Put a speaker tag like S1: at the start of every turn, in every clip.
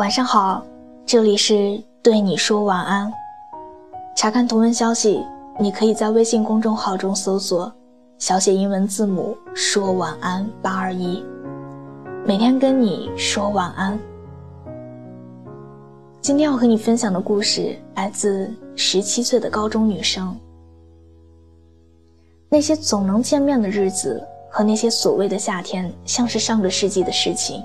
S1: 晚上好，这里是对你说晚安。查看图文消息，你可以在微信公众号中搜索小写英文字母说晚安八二一，每天跟你说晚安。今天要和你分享的故事来自十七岁的高中女生。那些总能见面的日子和那些所谓的夏天，像是上个世纪的事情。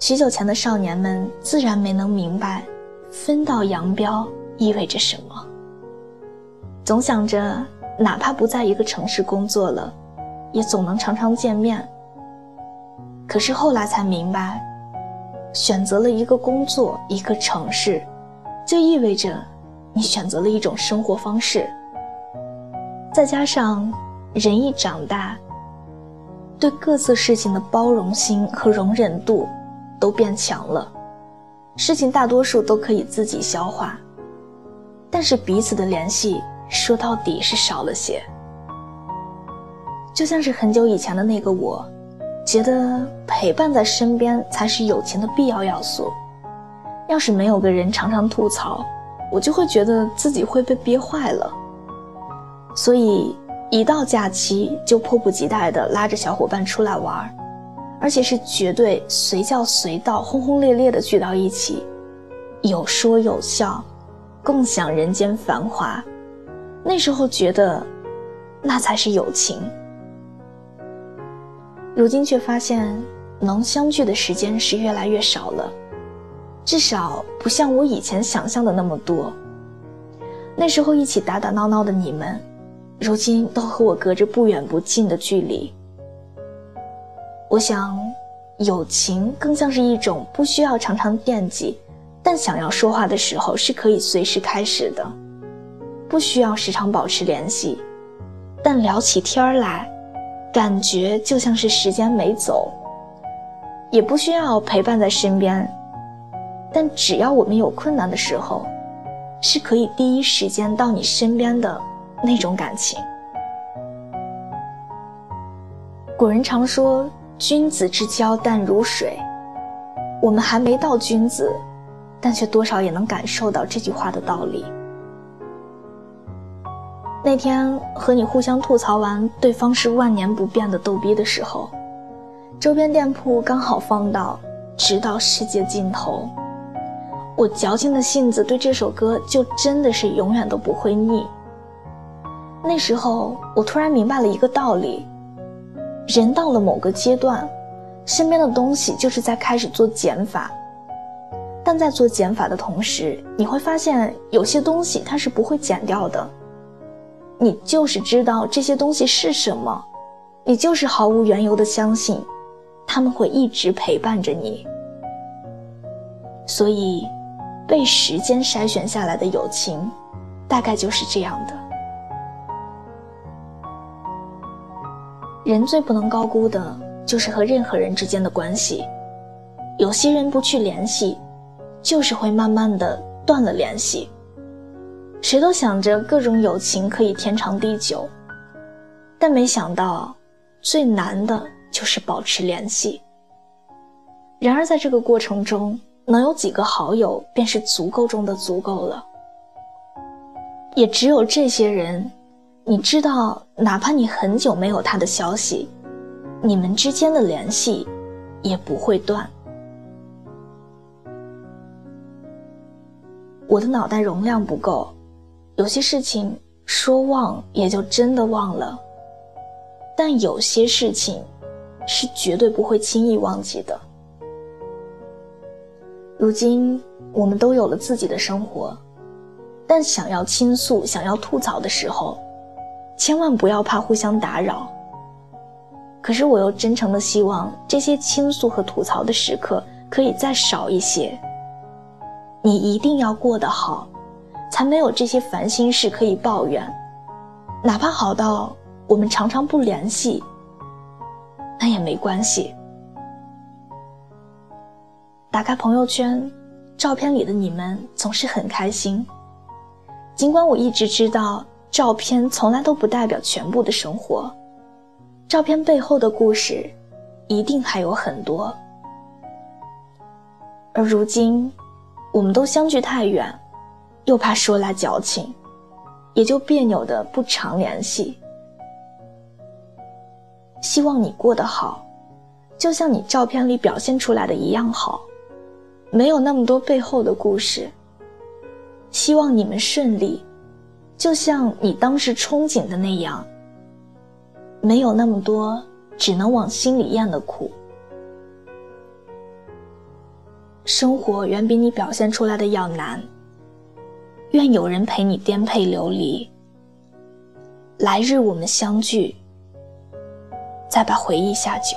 S1: 许久前的少年们自然没能明白，分道扬镳意味着什么。总想着，哪怕不在一个城市工作了，也总能常常见面。可是后来才明白。选择了一个工作，一个城市，就意味着你选择了一种生活方式。再加上人一长大，对各自事情的包容心和容忍度都变强了，事情大多数都可以自己消化，但是彼此的联系说到底是少了些。就像是很久以前的那个我。觉得陪伴在身边才是友情的必要要素。要是没有个人常常吐槽，我就会觉得自己会被憋坏了。所以一到假期就迫不及待地拉着小伙伴出来玩，而且是绝对随叫随到、轰轰烈烈的聚到一起，有说有笑，共享人间繁华。那时候觉得，那才是友情。如今却发现，能相聚的时间是越来越少了，至少不像我以前想象的那么多。那时候一起打打闹闹的你们，如今都和我隔着不远不近的距离。我想，友情更像是一种不需要常常惦记，但想要说话的时候是可以随时开始的，不需要时常保持联系，但聊起天儿来。感觉就像是时间没走，也不需要陪伴在身边，但只要我们有困难的时候，是可以第一时间到你身边的那种感情。古人常说“君子之交淡如水”，我们还没到君子，但却多少也能感受到这句话的道理。那天和你互相吐槽完对方是万年不变的逗逼的时候，周边店铺刚好放到“直到世界尽头”，我矫情的性子对这首歌就真的是永远都不会腻。那时候我突然明白了一个道理：人到了某个阶段，身边的东西就是在开始做减法，但在做减法的同时，你会发现有些东西它是不会减掉的。你就是知道这些东西是什么，你就是毫无缘由的相信，他们会一直陪伴着你。所以，被时间筛选下来的友情，大概就是这样的。人最不能高估的就是和任何人之间的关系，有些人不去联系，就是会慢慢的断了联系。谁都想着各种友情可以天长地久，但没想到最难的就是保持联系。然而在这个过程中，能有几个好友便是足够中的足够了。也只有这些人，你知道，哪怕你很久没有他的消息，你们之间的联系也不会断。我的脑袋容量不够。有些事情说忘也就真的忘了，但有些事情是绝对不会轻易忘记的。如今我们都有了自己的生活，但想要倾诉、想要吐槽的时候，千万不要怕互相打扰。可是我又真诚的希望这些倾诉和吐槽的时刻可以再少一些。你一定要过得好。才没有这些烦心事可以抱怨，哪怕好到我们常常不联系，那也没关系。打开朋友圈，照片里的你们总是很开心。尽管我一直知道，照片从来都不代表全部的生活，照片背后的故事，一定还有很多。而如今，我们都相距太远，又怕说来矫情，也就别扭的不常联系。希望你过得好，就像你照片里表现出来的一样好，没有那么多背后的故事。希望你们顺利，就像你当时憧憬的那样，没有那么多只能往心里咽的苦。生活远比你表现出来的要难。愿有人陪你颠沛流离，来日我们相聚，再把回忆下酒。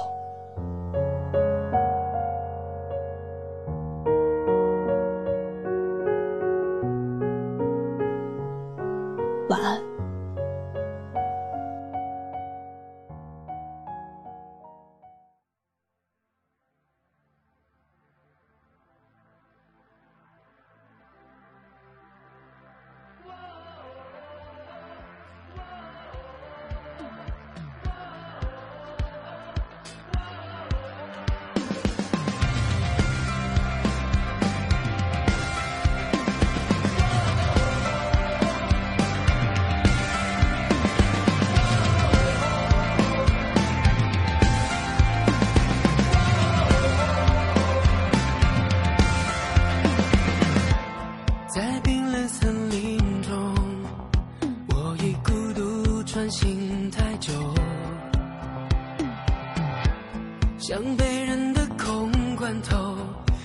S2: 在冰冷森林中我已孤独穿行太久像被扔的空罐头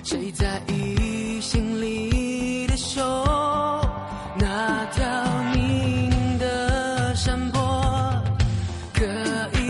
S2: 谁在意心里的锈那条泥泞的山坡可以